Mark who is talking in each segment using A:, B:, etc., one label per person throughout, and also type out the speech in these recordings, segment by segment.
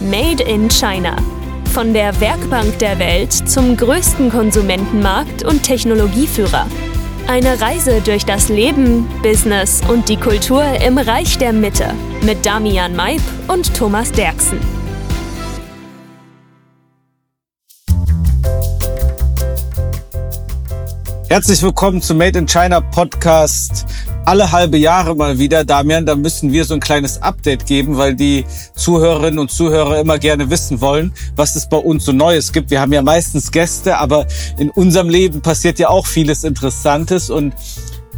A: Made in China. Von der Werkbank der Welt zum größten Konsumentenmarkt und Technologieführer. Eine Reise durch das Leben, Business und die Kultur im Reich der Mitte mit Damian Maib und Thomas Derksen.
B: Herzlich willkommen zum Made in China Podcast. Alle halbe Jahre mal wieder, Damian, da müssen wir so ein kleines Update geben, weil die Zuhörerinnen und Zuhörer immer gerne wissen wollen, was es bei uns so Neues gibt. Wir haben ja meistens Gäste, aber in unserem Leben passiert ja auch vieles Interessantes und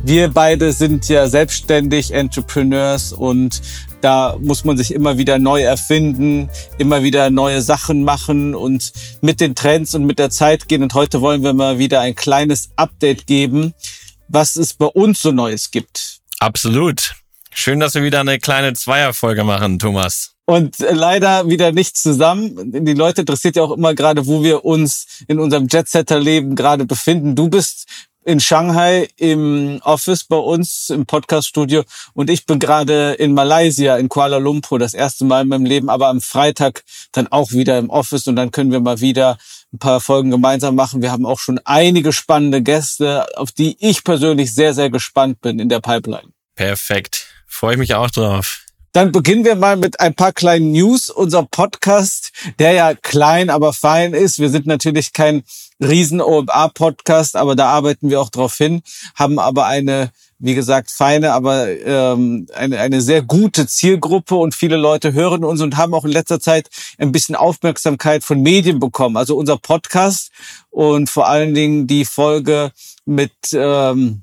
B: wir beide sind ja selbstständig Entrepreneurs und da muss man sich immer wieder neu erfinden, immer wieder neue Sachen machen und mit den Trends und mit der Zeit gehen. Und heute wollen wir mal wieder ein kleines Update geben, was es bei uns so Neues gibt.
C: Absolut. Schön, dass wir wieder eine kleine Zweierfolge machen, Thomas.
B: Und leider wieder nicht zusammen. Die Leute interessiert ja auch immer gerade, wo wir uns in unserem Jetsetter-Leben gerade befinden. Du bist in Shanghai im Office bei uns im Podcaststudio und ich bin gerade in Malaysia, in Kuala Lumpur, das erste Mal in meinem Leben, aber am Freitag dann auch wieder im Office und dann können wir mal wieder ein paar Folgen gemeinsam machen. Wir haben auch schon einige spannende Gäste, auf die ich persönlich sehr, sehr gespannt bin in der Pipeline.
C: Perfekt. Freue ich mich auch drauf.
B: Dann beginnen wir mal mit ein paar kleinen News. Unser Podcast, der ja klein, aber fein ist. Wir sind natürlich kein riesen OMA-Podcast, aber da arbeiten wir auch drauf hin, haben aber eine, wie gesagt, feine, aber ähm, eine, eine sehr gute Zielgruppe und viele Leute hören uns und haben auch in letzter Zeit ein bisschen Aufmerksamkeit von Medien bekommen. Also unser Podcast und vor allen Dingen die Folge mit... Ähm,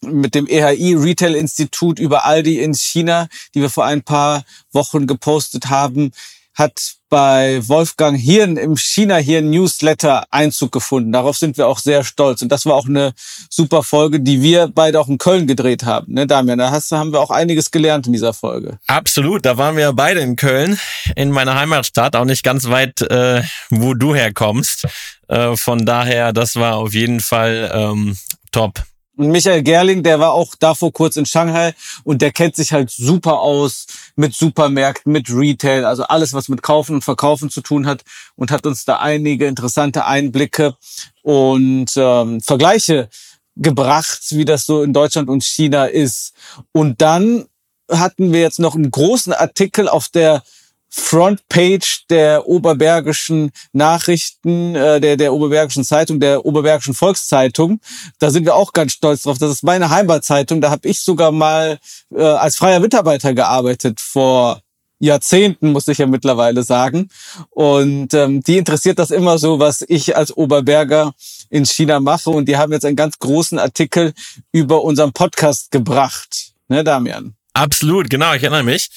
B: mit dem EHI Retail Institut über Aldi in China, die wir vor ein paar Wochen gepostet haben, hat bei Wolfgang Hirn im China Hirn Newsletter Einzug gefunden. Darauf sind wir auch sehr stolz. Und das war auch eine super Folge, die wir beide auch in Köln gedreht haben. Ne, Damian, da hast, haben wir auch einiges gelernt in dieser Folge.
C: Absolut, da waren wir beide in Köln, in meiner Heimatstadt, auch nicht ganz weit, äh, wo du herkommst. Äh, von daher, das war auf jeden Fall ähm, top.
B: Und Michael Gerling, der war auch davor kurz in Shanghai und der kennt sich halt super aus mit Supermärkten, mit Retail, also alles, was mit Kaufen und Verkaufen zu tun hat und hat uns da einige interessante Einblicke und ähm, Vergleiche gebracht, wie das so in Deutschland und China ist. Und dann hatten wir jetzt noch einen großen Artikel auf der Frontpage der Oberbergischen Nachrichten, äh, der, der Oberbergischen Zeitung, der Oberbergischen Volkszeitung. Da sind wir auch ganz stolz drauf. Das ist meine Heimatzeitung. Da habe ich sogar mal äh, als freier Mitarbeiter gearbeitet vor Jahrzehnten, muss ich ja mittlerweile sagen. Und ähm, die interessiert das immer so, was ich als Oberberger in China mache. Und die haben jetzt einen ganz großen Artikel über unseren Podcast gebracht. Ne, Damian?
C: Absolut, genau, ich erinnere mich.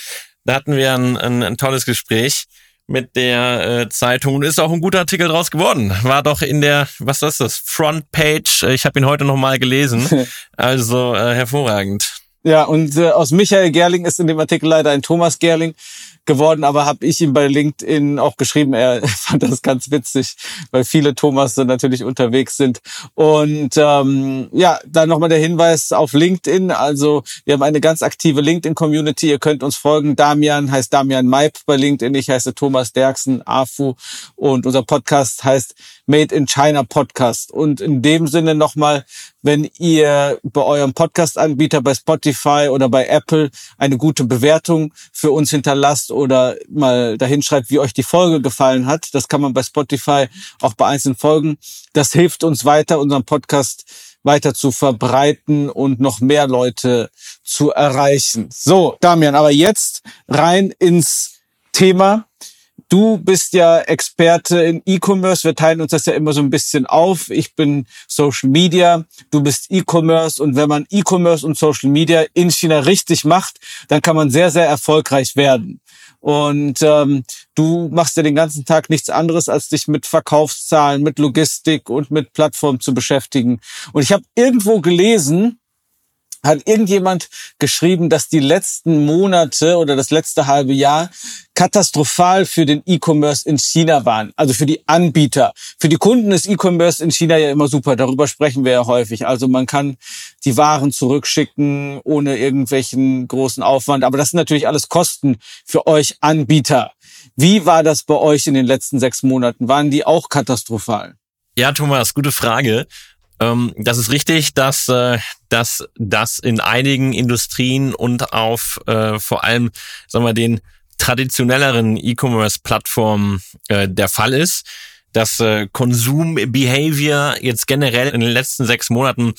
C: Da hatten wir ein, ein, ein tolles Gespräch mit der äh, Zeitung und ist auch ein guter Artikel draus geworden. War doch in der, was ist das, Frontpage. Ich habe ihn heute noch mal gelesen. Also äh, hervorragend.
B: Ja, und äh, aus Michael Gerling ist in dem Artikel leider ein Thomas Gerling geworden, aber habe ich ihm bei LinkedIn auch geschrieben, er fand das ganz witzig, weil viele Thomas natürlich unterwegs sind. Und ähm, ja, dann nochmal der Hinweis auf LinkedIn. Also wir haben eine ganz aktive LinkedIn-Community. Ihr könnt uns folgen. Damian heißt Damian Maip bei LinkedIn. Ich heiße Thomas Derksen, AFU. Und unser Podcast heißt Made in China Podcast. Und in dem Sinne nochmal, wenn ihr bei eurem Podcast-Anbieter, bei Spotify oder bei Apple eine gute Bewertung für uns hinterlasst oder mal dahin schreibt, wie euch die Folge gefallen hat. Das kann man bei Spotify auch bei einzelnen Folgen. Das hilft uns weiter, unseren Podcast weiter zu verbreiten und noch mehr Leute zu erreichen. So, Damian, aber jetzt rein ins Thema. Du bist ja Experte in E-Commerce. Wir teilen uns das ja immer so ein bisschen auf. Ich bin Social Media, du bist E-Commerce. Und wenn man E-Commerce und Social Media in China richtig macht, dann kann man sehr, sehr erfolgreich werden. Und ähm, du machst ja den ganzen Tag nichts anderes, als dich mit Verkaufszahlen, mit Logistik und mit Plattformen zu beschäftigen. Und ich habe irgendwo gelesen, hat irgendjemand geschrieben, dass die letzten Monate oder das letzte halbe Jahr katastrophal für den E-Commerce in China waren. Also für die Anbieter. Für die Kunden ist E-Commerce in China ja immer super. Darüber sprechen wir ja häufig. Also man kann die Waren zurückschicken ohne irgendwelchen großen Aufwand. Aber das sind natürlich alles Kosten für euch Anbieter. Wie war das bei euch in den letzten sechs Monaten? Waren die auch katastrophal?
C: Ja, Thomas, gute Frage. Ähm, das ist richtig, dass, äh, dass das in einigen Industrien und auf äh, vor allem, sagen wir, den traditionelleren E-Commerce-Plattformen äh, der Fall ist. Das äh, Konsum-Behavior jetzt generell in den letzten sechs Monaten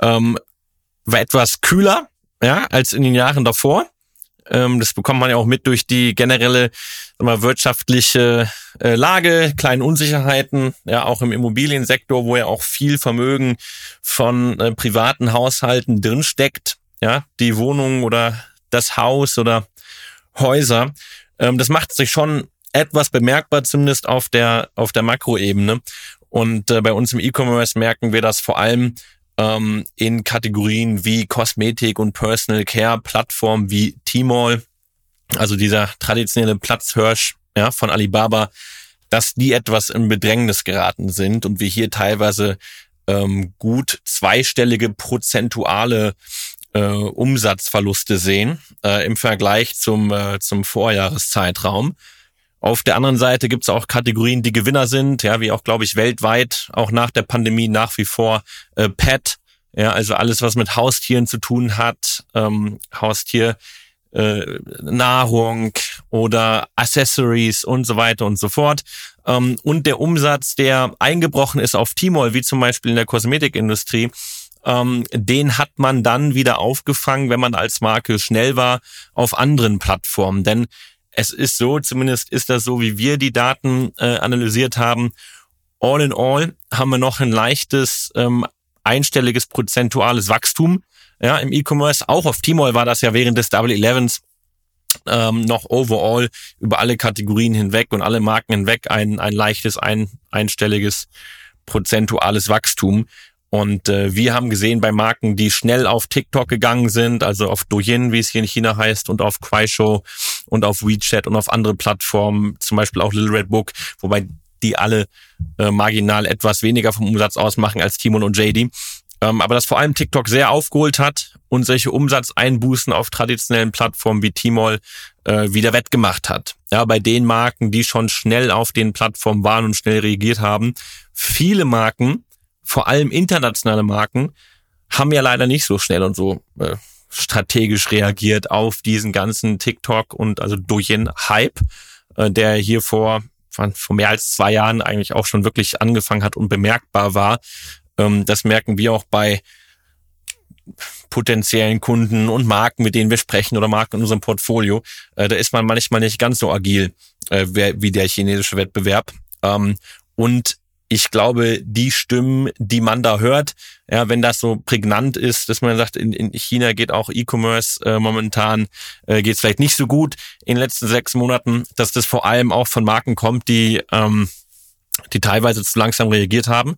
C: ähm, war etwas kühler ja, als in den Jahren davor. Ähm, das bekommt man ja auch mit durch die generelle mal, wirtschaftliche äh, Lage, kleinen Unsicherheiten, ja auch im Immobiliensektor, wo ja auch viel Vermögen von äh, privaten Haushalten drinsteckt, ja, die Wohnung oder das Haus oder Häuser. Ähm, das macht sich schon etwas bemerkbar, zumindest auf der auf der Makroebene. Und äh, bei uns im E-Commerce merken wir das vor allem ähm, in Kategorien wie Kosmetik und Personal Care, Plattformen wie Tmall, also dieser traditionelle Platzhirsch ja, von Alibaba, dass die etwas in Bedrängnis geraten sind und wir hier teilweise ähm, gut zweistellige prozentuale äh, Umsatzverluste sehen äh, im Vergleich zum, äh, zum Vorjahreszeitraum. Auf der anderen Seite gibt es auch Kategorien, die Gewinner sind, ja, wie auch, glaube ich, weltweit, auch nach der Pandemie nach wie vor äh, Pet, ja, also alles, was mit Haustieren zu tun hat, ähm, Haustier, äh, Nahrung oder Accessories und so weiter und so fort. Ähm, und der Umsatz, der eingebrochen ist auf Tmall, wie zum Beispiel in der Kosmetikindustrie, ähm, den hat man dann wieder aufgefangen, wenn man als Marke schnell war auf anderen Plattformen. Denn es ist so, zumindest ist das so, wie wir die Daten äh, analysiert haben. All in all haben wir noch ein leichtes ähm, einstelliges prozentuales Wachstum ja, im E-Commerce. Auch auf Tmall war das ja während des Double Elevens ähm, noch overall über alle Kategorien hinweg und alle Marken hinweg ein, ein leichtes, ein, einstelliges prozentuales Wachstum. Und äh, wir haben gesehen bei Marken, die schnell auf TikTok gegangen sind, also auf Douyin, wie es hier in China heißt, und auf Kuaishou und auf WeChat und auf andere Plattformen, zum Beispiel auch Little Red Book, wobei die alle äh, marginal etwas weniger vom Umsatz ausmachen als Timon und JD. Ähm, aber dass vor allem TikTok sehr aufgeholt hat und solche Umsatzeinbußen auf traditionellen Plattformen wie Tmall äh, wieder wettgemacht hat. Ja, bei den Marken, die schon schnell auf den Plattformen waren und schnell reagiert haben. Viele Marken vor allem internationale Marken haben ja leider nicht so schnell und so äh, strategisch reagiert auf diesen ganzen TikTok und also Douyin-Hype, äh, der hier vor, vor mehr als zwei Jahren eigentlich auch schon wirklich angefangen hat und bemerkbar war. Ähm, das merken wir auch bei potenziellen Kunden und Marken, mit denen wir sprechen oder Marken in unserem Portfolio. Äh, da ist man manchmal nicht ganz so agil äh, wie der chinesische Wettbewerb. Ähm, und ich glaube, die Stimmen, die man da hört, ja, wenn das so prägnant ist, dass man sagt, in, in China geht auch E-Commerce äh, momentan, äh, geht es vielleicht nicht so gut in den letzten sechs Monaten, dass das vor allem auch von Marken kommt, die, ähm, die teilweise zu langsam reagiert haben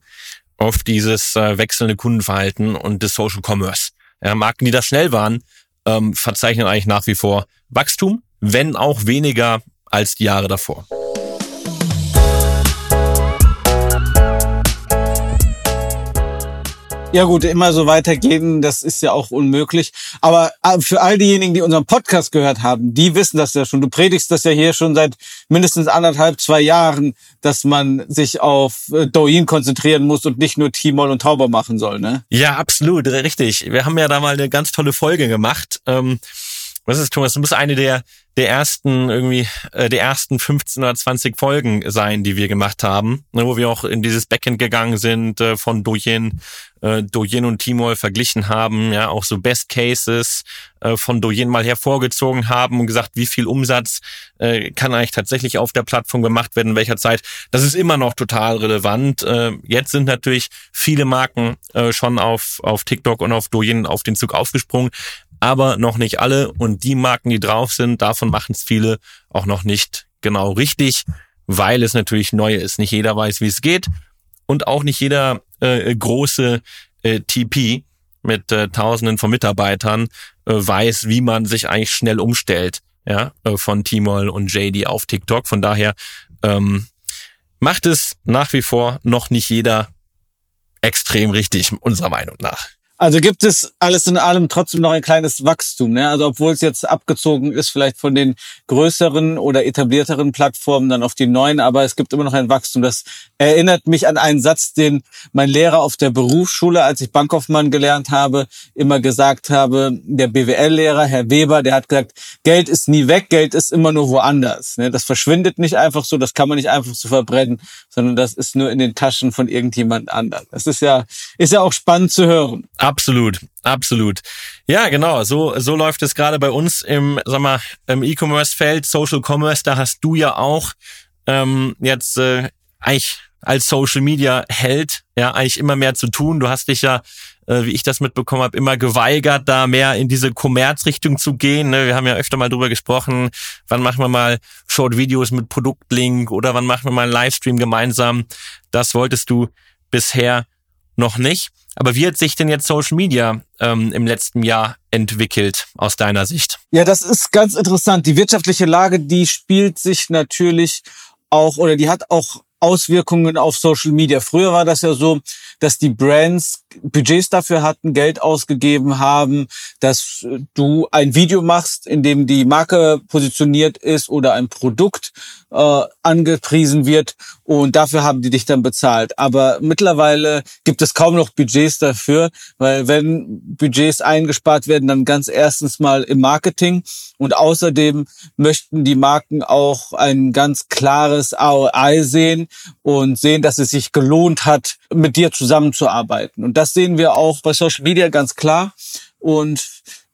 C: auf dieses äh, wechselnde Kundenverhalten und des Social Commerce. Ja, Marken, die da schnell waren, ähm, verzeichnen eigentlich nach wie vor Wachstum, wenn auch weniger als die Jahre davor.
B: Ja gut, immer so weitergehen, das ist ja auch unmöglich. Aber äh, für all diejenigen, die unseren Podcast gehört haben, die wissen das ja schon. Du predigst das ja hier schon seit mindestens anderthalb, zwei Jahren, dass man sich auf äh, Douyin konzentrieren muss und nicht nur Timol und Tauber machen soll, ne?
C: Ja, absolut, richtig. Wir haben ja da mal eine ganz tolle Folge gemacht. Ähm was ist, Thomas? Du bist eine der, der ersten, irgendwie, äh, der ersten 15 oder 20 Folgen sein, die wir gemacht haben, ne, wo wir auch in dieses Backend gegangen sind, äh, von Douyin, äh, Douyin und Timol verglichen haben, ja, auch so Best Cases äh, von Douyin mal hervorgezogen haben und gesagt, wie viel Umsatz äh, kann eigentlich tatsächlich auf der Plattform gemacht werden, in welcher Zeit. Das ist immer noch total relevant. Äh, jetzt sind natürlich viele Marken äh, schon auf, auf TikTok und auf Douyin auf den Zug aufgesprungen aber noch nicht alle. Und die Marken, die drauf sind, davon machen es viele auch noch nicht genau richtig, weil es natürlich neu ist. Nicht jeder weiß, wie es geht und auch nicht jeder äh, große äh, TP mit äh, Tausenden von Mitarbeitern äh, weiß, wie man sich eigentlich schnell umstellt, ja, äh, von Tmall und JD auf TikTok. Von daher ähm, macht es nach wie vor noch nicht jeder extrem richtig, unserer Meinung nach.
B: Also gibt es alles in allem trotzdem noch ein kleines Wachstum. Ne? Also obwohl es jetzt abgezogen ist, vielleicht von den größeren oder etablierteren Plattformen dann auf die neuen, aber es gibt immer noch ein Wachstum. Das erinnert mich an einen Satz, den mein Lehrer auf der Berufsschule, als ich Bankkaufmann gelernt habe, immer gesagt habe. Der BWL-Lehrer, Herr Weber, der hat gesagt, Geld ist nie weg, Geld ist immer nur woanders. Ne? Das verschwindet nicht einfach so, das kann man nicht einfach so verbrennen, sondern das ist nur in den Taschen von irgendjemand anderem. Das ist ja, ist ja auch spannend zu hören.
C: Absolut, absolut. Ja, genau. So so läuft es gerade bei uns im, sag mal, im E-Commerce-Feld, Social Commerce. Da hast du ja auch ähm, jetzt äh, eigentlich als Social Media Held ja eigentlich immer mehr zu tun. Du hast dich ja äh, wie ich das mitbekommen habe, immer geweigert, da mehr in diese Kommerzrichtung zu gehen. Ne? Wir haben ja öfter mal drüber gesprochen, wann machen wir mal Short-Videos mit Produktlink oder wann machen wir mal einen Livestream gemeinsam. Das wolltest du bisher noch nicht. Aber wie hat sich denn jetzt Social Media ähm, im letzten Jahr entwickelt aus deiner Sicht?
B: Ja, das ist ganz interessant. Die wirtschaftliche Lage, die spielt sich natürlich auch oder die hat auch Auswirkungen auf Social Media. Früher war das ja so, dass die Brands Budgets dafür hatten, Geld ausgegeben haben, dass du ein Video machst, in dem die Marke positioniert ist oder ein Produkt äh, angepriesen wird und dafür haben die dich dann bezahlt. Aber mittlerweile gibt es kaum noch Budgets dafür, weil wenn Budgets eingespart werden, dann ganz erstens mal im Marketing und außerdem möchten die Marken auch ein ganz klares ROI sehen und sehen, dass es sich gelohnt hat, mit dir zusammenzuarbeiten. Und das sehen wir auch bei Social Media ganz klar. Und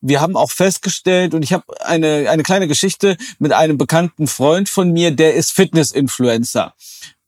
B: wir haben auch festgestellt, und ich habe eine, eine kleine Geschichte mit einem bekannten Freund von mir, der ist Fitness-Influencer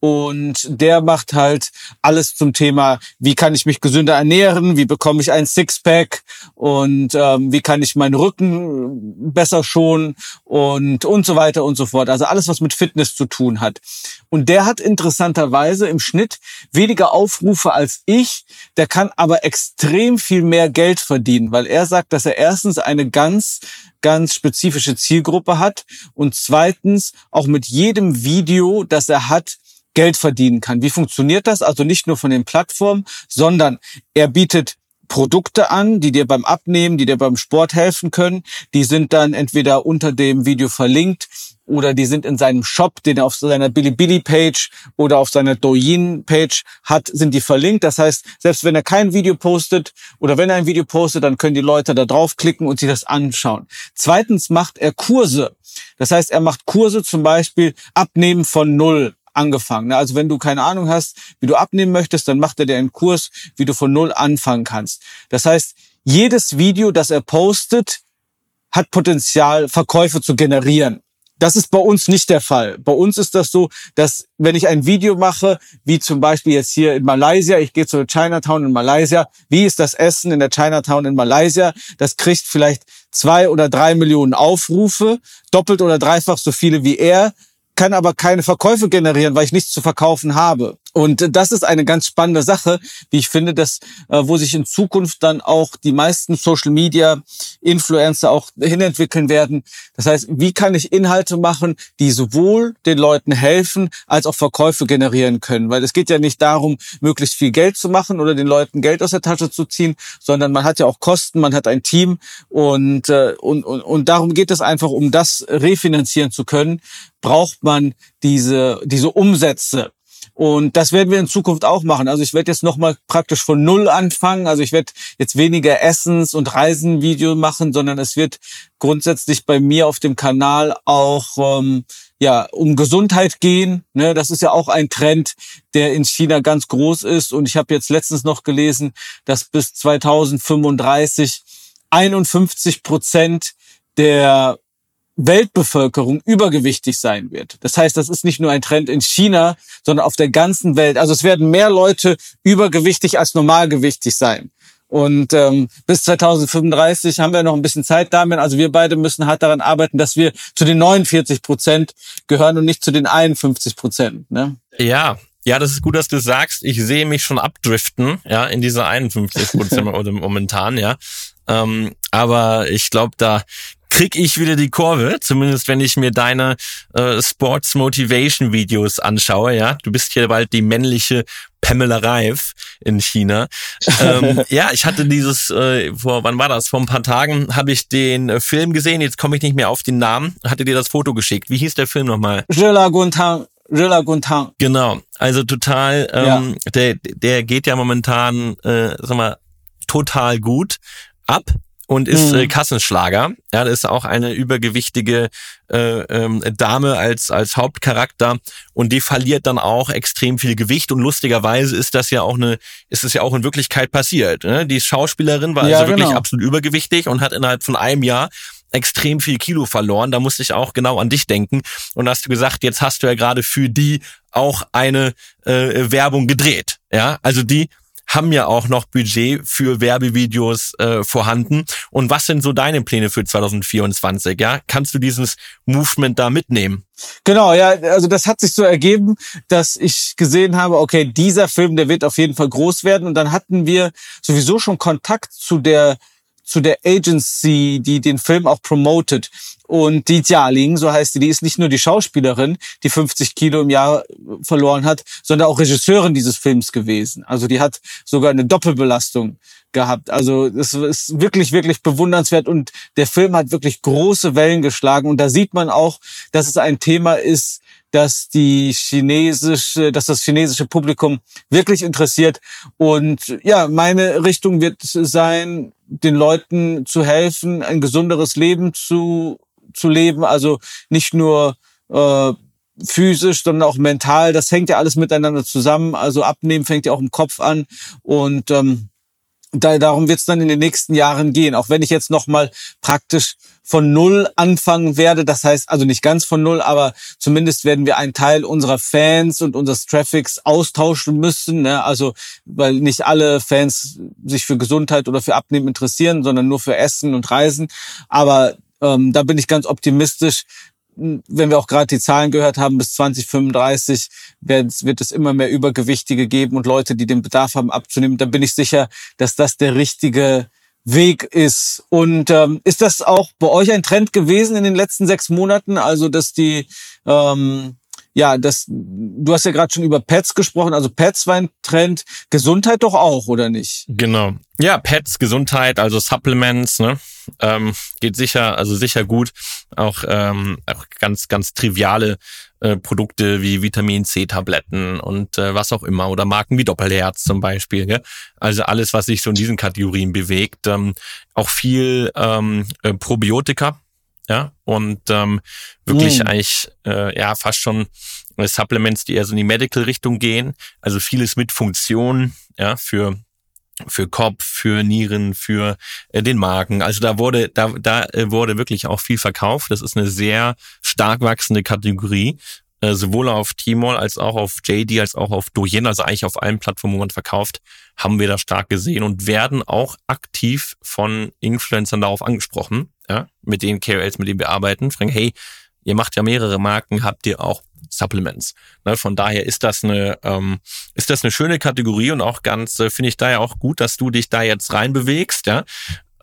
B: und der macht halt alles zum Thema, wie kann ich mich gesünder ernähren, wie bekomme ich ein Sixpack und ähm, wie kann ich meinen Rücken besser schonen und und so weiter und so fort. Also alles, was mit Fitness zu tun hat. Und der hat interessanterweise im Schnitt weniger Aufrufe als ich, der kann aber extrem viel mehr Geld verdienen, weil er sagt, dass er erstens eine ganz ganz spezifische Zielgruppe hat und zweitens auch mit jedem Video, das er hat, Geld verdienen kann. Wie funktioniert das? Also nicht nur von den Plattformen, sondern er bietet Produkte an, die dir beim Abnehmen, die dir beim Sport helfen können. Die sind dann entweder unter dem Video verlinkt oder die sind in seinem Shop, den er auf seiner Bilibili-Page oder auf seiner Douyin-Page hat, sind die verlinkt. Das heißt, selbst wenn er kein Video postet oder wenn er ein Video postet, dann können die Leute da draufklicken und sich das anschauen. Zweitens macht er Kurse. Das heißt, er macht Kurse zum Beispiel Abnehmen von Null angefangen. Also wenn du keine Ahnung hast, wie du abnehmen möchtest, dann macht er dir einen Kurs, wie du von Null anfangen kannst. Das heißt, jedes Video, das er postet, hat Potenzial, Verkäufe zu generieren. Das ist bei uns nicht der Fall. Bei uns ist das so, dass wenn ich ein Video mache, wie zum Beispiel jetzt hier in Malaysia, ich gehe zur Chinatown in Malaysia, wie ist das Essen in der Chinatown in Malaysia? Das kriegt vielleicht zwei oder drei Millionen Aufrufe, doppelt oder dreifach so viele wie er kann aber keine Verkäufe generieren, weil ich nichts zu verkaufen habe. Und das ist eine ganz spannende Sache, wie ich finde, dass, äh, wo sich in Zukunft dann auch die meisten Social Media Influencer auch hinentwickeln werden. Das heißt, wie kann ich Inhalte machen, die sowohl den Leuten helfen, als auch Verkäufe generieren können? Weil es geht ja nicht darum, möglichst viel Geld zu machen oder den Leuten Geld aus der Tasche zu ziehen, sondern man hat ja auch Kosten, man hat ein Team und, äh, und, und, und darum geht es einfach, um das refinanzieren zu können, braucht man diese, diese Umsätze. Und das werden wir in Zukunft auch machen. Also ich werde jetzt nochmal praktisch von Null anfangen. Also ich werde jetzt weniger Essens- und Reisenvideo machen, sondern es wird grundsätzlich bei mir auf dem Kanal auch ähm, ja um Gesundheit gehen. Ne, das ist ja auch ein Trend, der in China ganz groß ist. Und ich habe jetzt letztens noch gelesen, dass bis 2035 51 Prozent der Weltbevölkerung übergewichtig sein wird. Das heißt, das ist nicht nur ein Trend in China, sondern auf der ganzen Welt. Also es werden mehr Leute übergewichtig als normalgewichtig sein. Und ähm, bis 2035 haben wir noch ein bisschen Zeit damit. Also wir beide müssen hart daran arbeiten, dass wir zu den 49 Prozent gehören und nicht zu den 51 Prozent. Ne?
C: Ja, ja, das ist gut, dass du sagst. Ich sehe mich schon abdriften, ja, in diese 51 Prozent momentan, ja. Ähm, aber ich glaube, da krieg ich wieder die Kurve, zumindest wenn ich mir deine äh, Sports Motivation Videos anschaue, ja. Du bist hier bald die männliche Pamela Reif in China. ähm, ja, ich hatte dieses, äh, vor, wann war das? Vor ein paar Tagen habe ich den äh, Film gesehen, jetzt komme ich nicht mehr auf den Namen, hatte dir das Foto geschickt. Wie hieß der Film nochmal?
B: Rilla Guntang. Rilla Guntang.
C: Genau, also total, ähm, ja. der, der geht ja momentan, äh, sag mal, total gut ab und ist mhm. äh, Kassenschlager. Ja, das ist auch eine übergewichtige äh, ähm, Dame als als Hauptcharakter und die verliert dann auch extrem viel Gewicht und lustigerweise ist das ja auch eine ist es ja auch in Wirklichkeit passiert. Ne? Die Schauspielerin war ja, also wirklich genau. absolut übergewichtig und hat innerhalb von einem Jahr extrem viel Kilo verloren. Da musste ich auch genau an dich denken und hast du gesagt, jetzt hast du ja gerade für die auch eine äh, Werbung gedreht. Ja, also die haben ja auch noch Budget für Werbevideos äh, vorhanden. Und was sind so deine Pläne für 2024? Ja, kannst du dieses Movement da mitnehmen?
B: Genau, ja, also das hat sich so ergeben, dass ich gesehen habe, okay, dieser Film, der wird auf jeden Fall groß werden. Und dann hatten wir sowieso schon Kontakt zu der zu der Agency, die den Film auch promotet. Und die Jialing, so heißt sie, die ist nicht nur die Schauspielerin, die 50 Kilo im Jahr verloren hat, sondern auch Regisseurin dieses Films gewesen. Also die hat sogar eine Doppelbelastung gehabt. Also es ist wirklich, wirklich bewundernswert und der Film hat wirklich große Wellen geschlagen und da sieht man auch, dass es ein Thema ist, dass die chinesische, dass das chinesische Publikum wirklich interessiert. Und ja, meine Richtung wird sein, den Leuten zu helfen, ein gesunderes Leben zu, zu leben. Also nicht nur äh, physisch, sondern auch mental. Das hängt ja alles miteinander zusammen. Also abnehmen fängt ja auch im Kopf an. Und ähm, da, darum wird es dann in den nächsten Jahren gehen. Auch wenn ich jetzt nochmal praktisch von Null anfangen werde. Das heißt also nicht ganz von Null, aber zumindest werden wir einen Teil unserer Fans und unseres Traffics austauschen müssen. Ne? Also weil nicht alle Fans sich für Gesundheit oder für Abnehmen interessieren, sondern nur für Essen und Reisen. Aber ähm, da bin ich ganz optimistisch, wenn wir auch gerade die Zahlen gehört haben, bis 2035 wird, es immer mehr Übergewichtige geben und Leute, die den Bedarf haben abzunehmen. Da bin ich sicher, dass das der richtige Weg ist. Und ähm, ist das auch bei euch ein Trend gewesen in den letzten sechs Monaten? Also, dass die ähm, ja, das, du hast ja gerade schon über Pets gesprochen, also Pets war ein Trend, Gesundheit doch auch, oder nicht?
C: Genau. Ja, Pets, Gesundheit, also Supplements, ne? Ähm, geht sicher, also sicher gut. Auch, ähm, auch ganz, ganz triviale äh, Produkte wie Vitamin C-Tabletten und äh, was auch immer oder Marken wie Doppelherz zum Beispiel. Gell? Also alles, was sich so in diesen Kategorien bewegt. Ähm, auch viel ähm, äh, Probiotika, ja, und ähm, wirklich mm. eigentlich äh, ja fast schon äh, Supplements, die eher so in die Medical-Richtung gehen, also vieles mit Funktion, ja, für für Kopf, für Nieren, für äh, den Magen. Also da wurde da da äh, wurde wirklich auch viel verkauft. Das ist eine sehr stark wachsende Kategorie, äh, sowohl auf Tmall als auch auf JD als auch auf Douyin, also eigentlich auf allen Plattformen, wo man verkauft, haben wir da stark gesehen und werden auch aktiv von Influencern darauf angesprochen ja, mit den KOLs, mit denen wir arbeiten, fragen, hey, ihr macht ja mehrere Marken, habt ihr auch Supplements. Ne, von daher ist das eine ähm, ist das eine schöne Kategorie und auch ganz äh, finde ich daher auch gut, dass du dich da jetzt reinbewegst. Ja,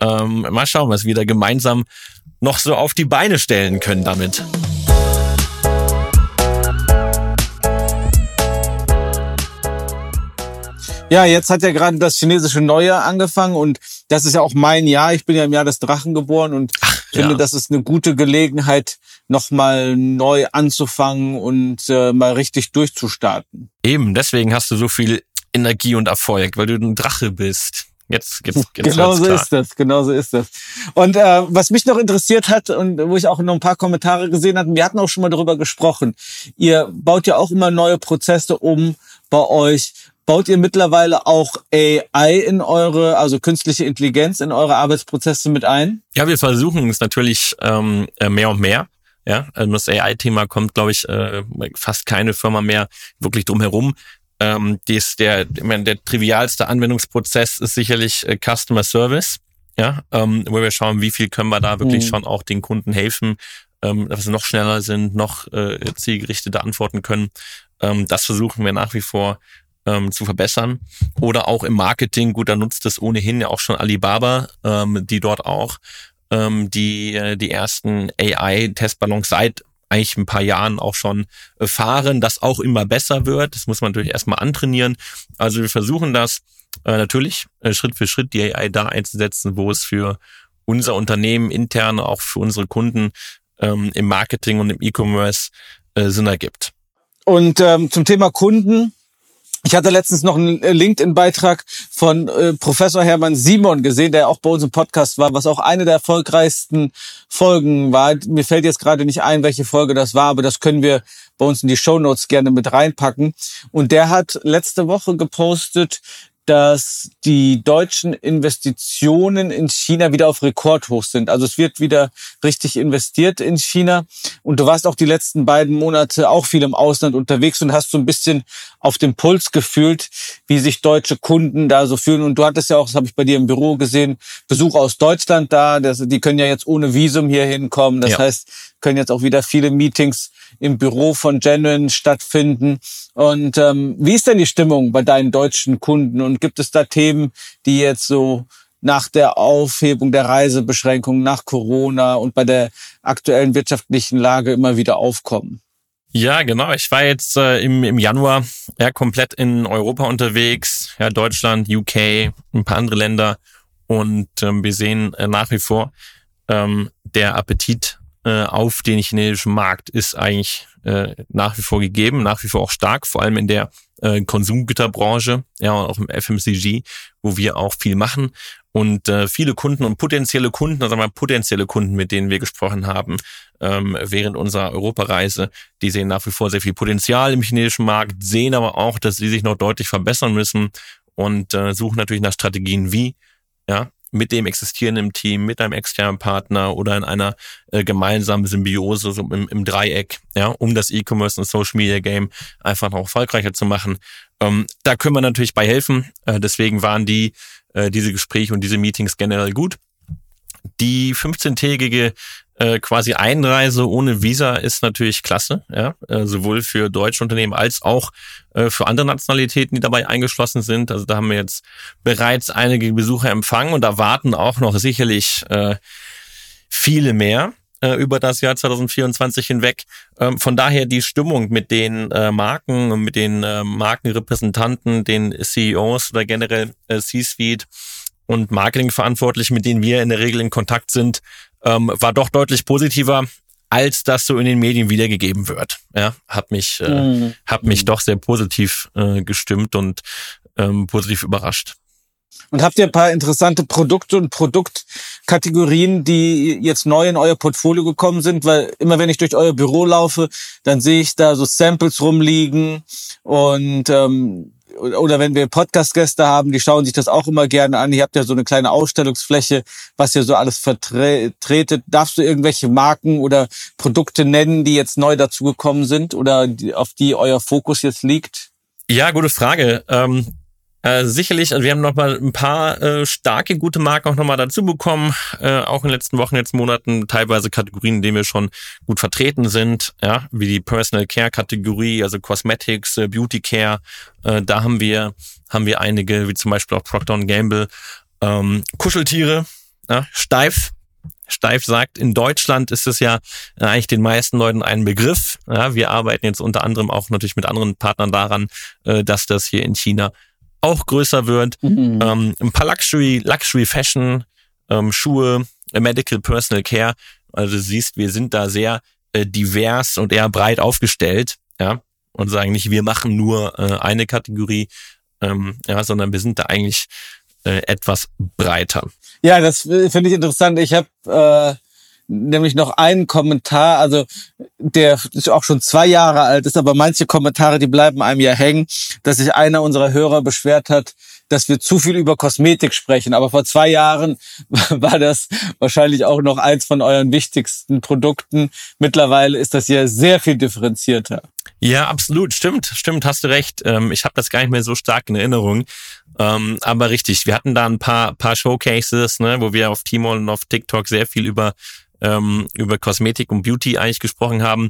C: ähm, mal schauen, was wir da gemeinsam noch so auf die Beine stellen können damit.
B: Ja, jetzt hat ja gerade das chinesische Neujahr angefangen und das ist ja auch mein Jahr. Ich bin ja im Jahr des Drachen geboren und Ach, finde, ja. das ist eine gute Gelegenheit, nochmal neu anzufangen und äh, mal richtig durchzustarten.
C: Eben, deswegen hast du so viel Energie und Erfolg, weil du ein Drache bist. Jetzt, jetzt, jetzt
B: genau so ist das, genau so ist das. Und äh, was mich noch interessiert hat und wo ich auch noch ein paar Kommentare gesehen hatte, wir hatten auch schon mal darüber gesprochen. Ihr baut ja auch immer neue Prozesse um bei euch. Baut ihr mittlerweile auch AI in eure, also künstliche Intelligenz in eure Arbeitsprozesse mit ein?
C: Ja, wir versuchen es natürlich ähm, äh, mehr und mehr. Ja, also das AI-Thema kommt, glaube ich, äh, fast keine Firma mehr wirklich drum herum. Ähm, dies, der, ich meine, der trivialste Anwendungsprozess ist sicherlich äh, Customer Service. Ja, ähm, wo wir schauen, wie viel können wir da wirklich mhm. schon auch den Kunden helfen, ähm, dass sie noch schneller sind, noch äh, zielgerichtete antworten können. Ähm, das versuchen wir nach wie vor ähm, zu verbessern. Oder auch im Marketing, gut, da nutzt es ohnehin ja auch schon Alibaba, ähm, die dort auch ähm, die äh, die ersten AI-Testballons seit eigentlich ein paar Jahren auch schon fahren, das auch immer besser wird. Das muss man natürlich erstmal antrainieren. Also wir versuchen das äh, natürlich äh, Schritt für Schritt die AI da einzusetzen, wo es für unser Unternehmen intern, auch für unsere Kunden ähm, im Marketing und im E-Commerce äh, Sinn ergibt.
B: Und ähm, zum Thema Kunden, ich hatte letztens noch einen äh, LinkedIn-Beitrag von äh, Professor Hermann Simon gesehen, der auch bei uns im Podcast war, was auch eine der erfolgreichsten Folgen war. Mir fällt jetzt gerade nicht ein, welche Folge das war, aber das können wir bei uns in die Show Notes gerne mit reinpacken. Und der hat letzte Woche gepostet, dass die deutschen Investitionen in China wieder auf Rekordhoch sind. Also es wird wieder richtig investiert in China. Und du warst auch die letzten beiden Monate auch viel im Ausland unterwegs und hast so ein bisschen auf dem Puls gefühlt, wie sich deutsche Kunden da so fühlen. Und du hattest ja auch, das habe ich bei dir im Büro gesehen, Besuch aus Deutschland da. Das, die können ja jetzt ohne Visum hier hinkommen. Das ja. heißt, können jetzt auch wieder viele Meetings im Büro von Genuine stattfinden. Und ähm, wie ist denn die Stimmung bei deinen deutschen Kunden? Und gibt es da Themen, die jetzt so nach der Aufhebung der Reisebeschränkungen, nach Corona und bei der aktuellen wirtschaftlichen Lage immer wieder aufkommen?
C: Ja, genau. Ich war jetzt äh, im, im Januar ja komplett in Europa unterwegs, ja Deutschland, UK, ein paar andere Länder und ähm, wir sehen äh, nach wie vor ähm, der Appetit äh, auf den chinesischen Markt ist eigentlich äh, nach wie vor gegeben, nach wie vor auch stark, vor allem in der äh, Konsumgüterbranche, ja, auch im FMCG, wo wir auch viel machen. Und äh, viele Kunden und potenzielle Kunden, also mal potenzielle Kunden, mit denen wir gesprochen haben ähm, während unserer Europareise, die sehen nach wie vor sehr viel Potenzial im chinesischen Markt, sehen aber auch, dass sie sich noch deutlich verbessern müssen und äh, suchen natürlich nach Strategien wie, ja, mit dem existierenden Team, mit einem externen Partner oder in einer äh, gemeinsamen Symbiose so im, im Dreieck, ja, um das E-Commerce und Social Media Game einfach noch erfolgreicher zu machen. Ähm, da können wir natürlich bei helfen. Äh, deswegen waren die äh, diese Gespräche und diese Meetings generell gut. Die 15-tägige äh, quasi Einreise ohne Visa ist natürlich klasse, ja, äh, sowohl für deutsche Unternehmen als auch äh, für andere Nationalitäten, die dabei eingeschlossen sind. Also da haben wir jetzt bereits einige Besucher empfangen und da warten auch noch sicherlich äh, viele mehr äh, über das Jahr 2024 hinweg. Ähm, von daher die Stimmung mit den äh, Marken und mit den Markenrepräsentanten, den CEOs oder generell C-Suite und Marketingverantwortlichen, mit denen wir in der Regel in Kontakt sind, ähm, war doch deutlich positiver, als das so in den Medien wiedergegeben wird. Ja, hat mich, äh, mhm. hat mich doch sehr positiv äh, gestimmt und ähm, positiv überrascht.
B: Und habt ihr ein paar interessante Produkte und Produktkategorien, die jetzt neu in euer Portfolio gekommen sind? Weil immer wenn ich durch euer Büro laufe, dann sehe ich da so Samples rumliegen und ähm, oder wenn wir Podcast-Gäste haben, die schauen sich das auch immer gerne an. Ihr habt ja so eine kleine Ausstellungsfläche, was ihr so alles vertretet. Darfst du irgendwelche Marken oder Produkte nennen, die jetzt neu dazugekommen sind oder auf die euer Fokus jetzt liegt?
C: Ja, gute Frage. Ähm äh, sicherlich, also wir haben noch mal ein paar äh, starke, gute Marken auch noch mal dazu bekommen, äh, auch in den letzten Wochen, jetzt Monaten, teilweise Kategorien, in denen wir schon gut vertreten sind, ja, wie die Personal Care Kategorie, also Cosmetics, äh, Beauty Care, äh, da haben wir, haben wir einige, wie zum Beispiel auch Procter Gamble, ähm, Kuscheltiere, ja, steif, Steif sagt, in Deutschland ist es ja eigentlich den meisten Leuten ein Begriff. Ja, wir arbeiten jetzt unter anderem auch natürlich mit anderen Partnern daran, äh, dass das hier in China auch größer wird. Mhm. Ähm, ein paar Luxury, Luxury Fashion, ähm, Schuhe, Medical Personal Care. Also du siehst, wir sind da sehr äh, divers und eher breit aufgestellt, ja, und sagen nicht, wir machen nur äh, eine Kategorie, ähm, ja, sondern wir sind da eigentlich äh, etwas breiter.
B: Ja, das äh, finde ich interessant. Ich habe äh, nämlich noch einen Kommentar, also der ist auch schon zwei Jahre alt ist, aber manche Kommentare, die bleiben einem ja hängen, dass sich einer unserer Hörer beschwert hat, dass wir zu viel über Kosmetik sprechen. Aber vor zwei Jahren war das wahrscheinlich auch noch eins von euren wichtigsten Produkten. Mittlerweile ist das ja sehr viel differenzierter.
C: Ja, absolut. Stimmt, stimmt, hast du recht. Ähm, ich habe das gar nicht mehr so stark in Erinnerung. Ähm, aber richtig, wir hatten da ein paar, paar Showcases, ne, wo wir auf Timon und auf TikTok sehr viel über ähm, über Kosmetik und Beauty eigentlich gesprochen haben.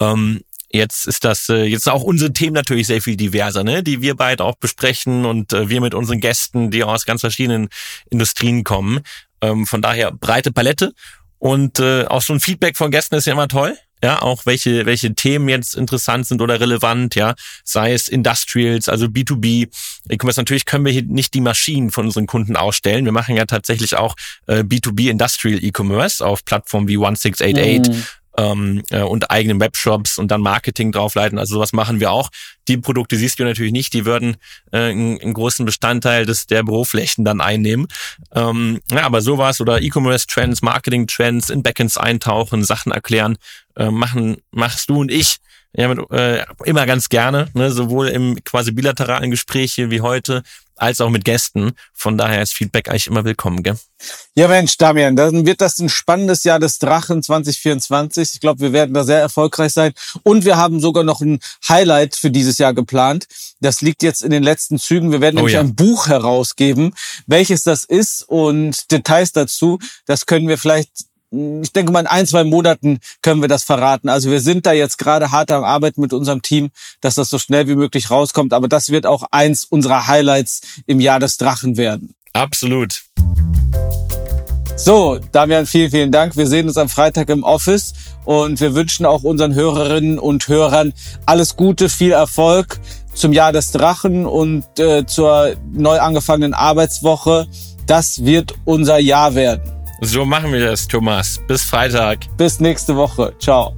C: Ähm, jetzt ist das äh, jetzt auch unsere Themen natürlich sehr viel diverser, ne, die wir beide auch besprechen und äh, wir mit unseren Gästen, die aus ganz verschiedenen Industrien kommen. Ähm, von daher breite Palette und äh, auch schon Feedback von Gästen ist ja immer toll ja, auch welche, welche Themen jetzt interessant sind oder relevant, ja, sei es Industrials, also B2B, E-Commerce. Natürlich können wir hier nicht die Maschinen von unseren Kunden ausstellen. Wir machen ja tatsächlich auch äh, B2B Industrial E-Commerce auf Plattformen wie 1688, mhm ähm, äh, und eigenen Webshops und dann Marketing draufleiten. Also sowas machen wir auch. Die Produkte siehst du natürlich nicht, die würden äh, einen, einen großen Bestandteil des der Büroflächen dann einnehmen. Ähm, ja, aber sowas oder E-Commerce-Trends, Marketing-Trends in Backends eintauchen, Sachen erklären, äh, machen, machst du und ich ja, mit, äh, immer ganz gerne, ne, sowohl im quasi bilateralen Gespräch wie heute, als auch mit Gästen. Von daher ist Feedback eigentlich immer willkommen, gell?
B: Ja, Mensch, Damian, dann wird das ein spannendes Jahr des Drachen 2024. Ich glaube, wir werden da sehr erfolgreich sein. Und wir haben sogar noch ein Highlight für dieses Jahr geplant. Das liegt jetzt in den letzten Zügen. Wir werden oh, nämlich ja. ein Buch herausgeben, welches das ist und Details dazu. Das können wir vielleicht ich denke mal, in ein, zwei Monaten können wir das verraten. Also wir sind da jetzt gerade hart am Arbeiten mit unserem Team, dass das so schnell wie möglich rauskommt. Aber das wird auch eins unserer Highlights im Jahr des Drachen werden.
C: Absolut.
B: So, Damian, vielen, vielen Dank. Wir sehen uns am Freitag im Office und wir wünschen auch unseren Hörerinnen und Hörern alles Gute, viel Erfolg zum Jahr des Drachen und äh, zur neu angefangenen Arbeitswoche. Das wird unser Jahr werden.
C: So machen wir das, Thomas. Bis Freitag.
B: Bis nächste Woche. Ciao.